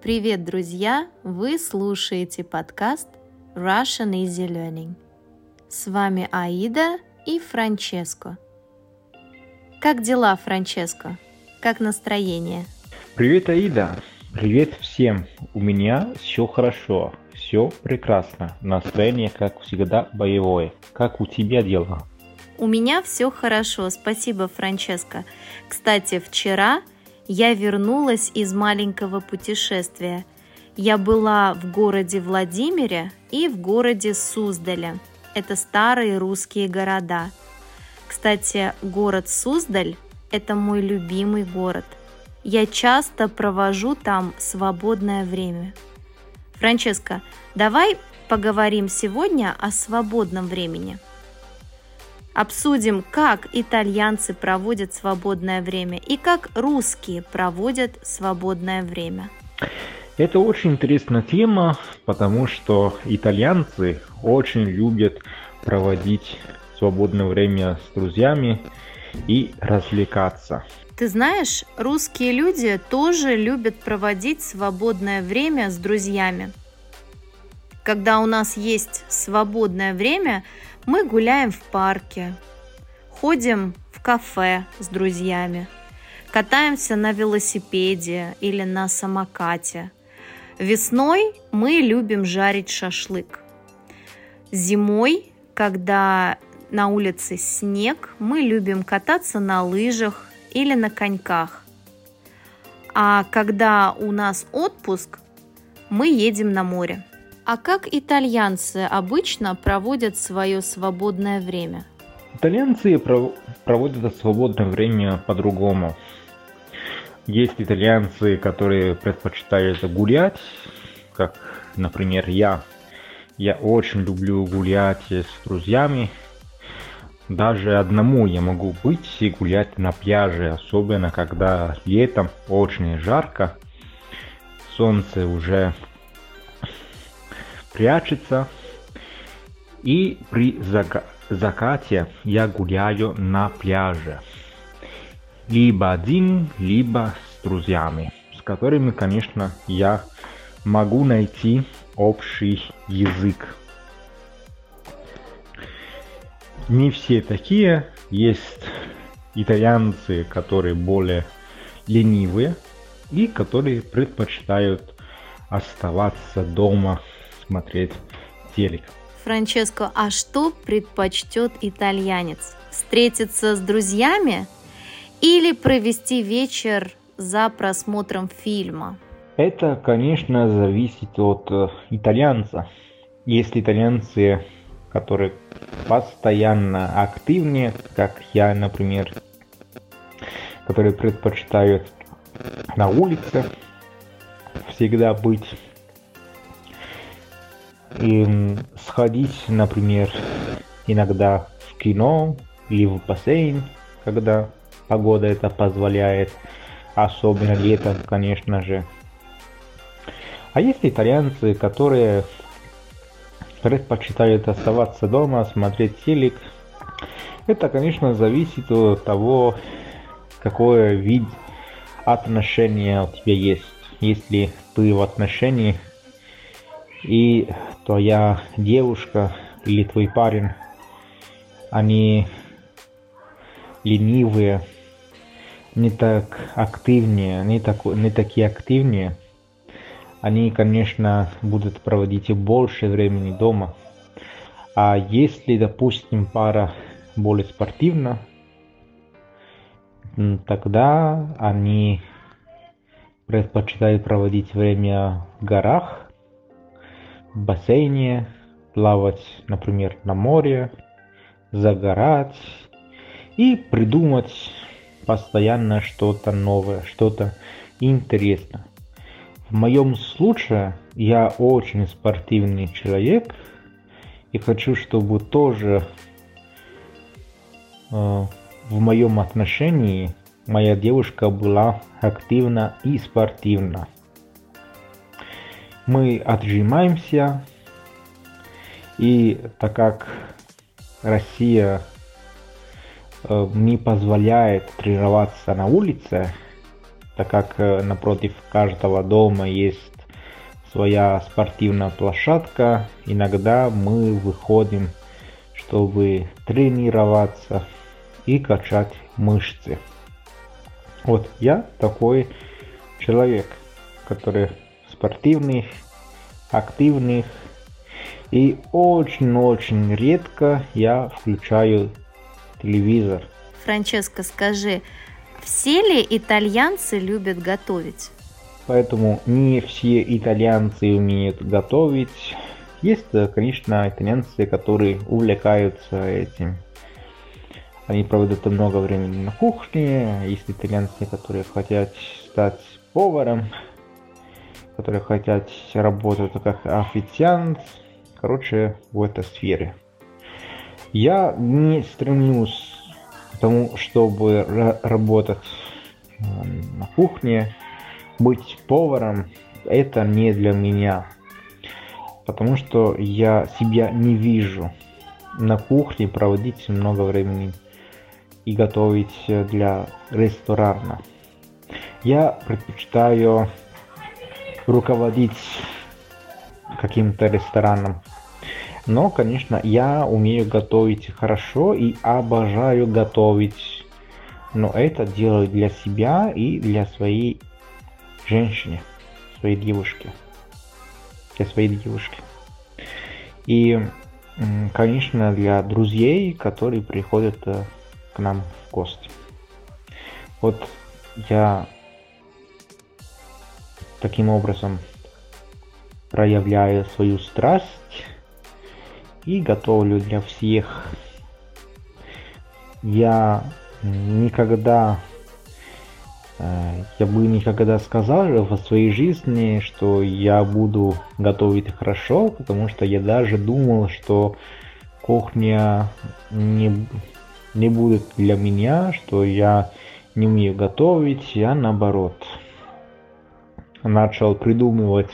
Привет, друзья! Вы слушаете подкаст Russian Easy Learning. С вами Аида и Франческо. Как дела, Франческо? Как настроение? Привет, Аида! Привет всем! У меня все хорошо, все прекрасно. Настроение, как всегда, боевое. Как у тебя дела? У меня все хорошо, спасибо, Франческо. Кстати, вчера я вернулась из маленького путешествия. Я была в городе Владимире и в городе Суздале. Это старые русские города. Кстати, город Суздаль – это мой любимый город. Я часто провожу там свободное время. Франческа, давай поговорим сегодня о свободном времени – Обсудим, как итальянцы проводят свободное время и как русские проводят свободное время. Это очень интересная тема, потому что итальянцы очень любят проводить свободное время с друзьями и развлекаться. Ты знаешь, русские люди тоже любят проводить свободное время с друзьями. Когда у нас есть свободное время, мы гуляем в парке, ходим в кафе с друзьями, катаемся на велосипеде или на самокате. Весной мы любим жарить шашлык. Зимой, когда на улице снег, мы любим кататься на лыжах или на коньках. А когда у нас отпуск, мы едем на море. А как итальянцы обычно проводят свое свободное время? Итальянцы проводят свободное время по-другому. Есть итальянцы, которые предпочитают гулять, как, например, я. Я очень люблю гулять с друзьями. Даже одному я могу быть и гулять на пляже, особенно когда летом очень жарко. Солнце уже прячется. И при закате я гуляю на пляже. Либо один, либо с друзьями, с которыми, конечно, я могу найти общий язык. Не все такие. Есть итальянцы, которые более ленивые и которые предпочитают оставаться дома смотреть телек. Франческо, а что предпочтет итальянец? Встретиться с друзьями или провести вечер за просмотром фильма? Это, конечно, зависит от э, итальянца. Есть итальянцы, которые постоянно активнее, как я, например, которые предпочитают на улице всегда быть и сходить, например, иногда в кино или в бассейн, когда погода это позволяет, особенно летом, конечно же. А есть итальянцы, которые предпочитают оставаться дома, смотреть телек. Это, конечно, зависит от того, какой вид отношения у тебя есть. Если ты в отношении и твоя девушка или твой парень, они ленивые, не так активнее, не, так, не такие активнее, они, конечно, будут проводить больше времени дома. А если, допустим, пара более спортивна, тогда они предпочитают проводить время в горах, бассейне, плавать, например, на море, загорать и придумать постоянно что-то новое, что-то интересное. В моем случае я очень спортивный человек и хочу, чтобы тоже э, в моем отношении моя девушка была активна и спортивна мы отжимаемся, и так как Россия э, не позволяет тренироваться на улице, так как э, напротив каждого дома есть своя спортивная площадка. Иногда мы выходим, чтобы тренироваться и качать мышцы. Вот я такой человек, который спортивный, активный, и очень-очень редко я включаю телевизор. Франческо, скажи, все ли итальянцы любят готовить? Поэтому не все итальянцы умеют готовить. Есть, конечно, итальянцы, которые увлекаются этим. Они проводят много времени на кухне. Есть итальянцы, которые хотят стать поваром, которые хотят работать как официант. Короче, в этой сфере. Я не стремлюсь к тому, чтобы работать э, на кухне, быть поваром. Это не для меня. Потому что я себя не вижу на кухне проводить много времени и готовить для ресторана. Я предпочитаю руководить каким-то рестораном. Но, конечно, я умею готовить хорошо и обожаю готовить. Но это делаю для себя и для своей женщины, своей девушки. Для своей девушки. И, конечно, для друзей, которые приходят э, к нам в гости. Вот я таким образом проявляю свою страсть и готовлю для всех. Я никогда, э, я бы никогда сказал в своей жизни, что я буду готовить хорошо, потому что я даже думал, что кухня не, не будет для меня, что я не умею готовить, я наоборот начал придумывать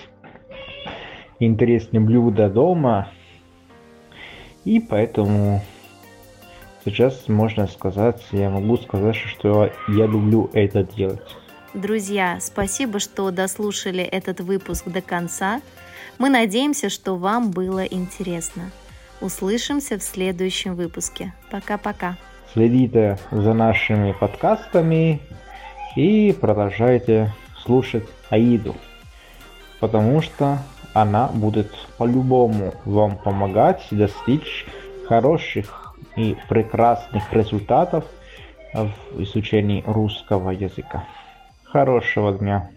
интересные блюда дома, и поэтому сейчас можно сказать, я могу сказать, что я люблю это делать. Друзья, спасибо, что дослушали этот выпуск до конца. Мы надеемся, что вам было интересно. Услышимся в следующем выпуске. Пока-пока. Следите за нашими подкастами и продолжайте слушать Аиду, потому что она будет по-любому вам помогать достичь хороших и прекрасных результатов в изучении русского языка. Хорошего дня!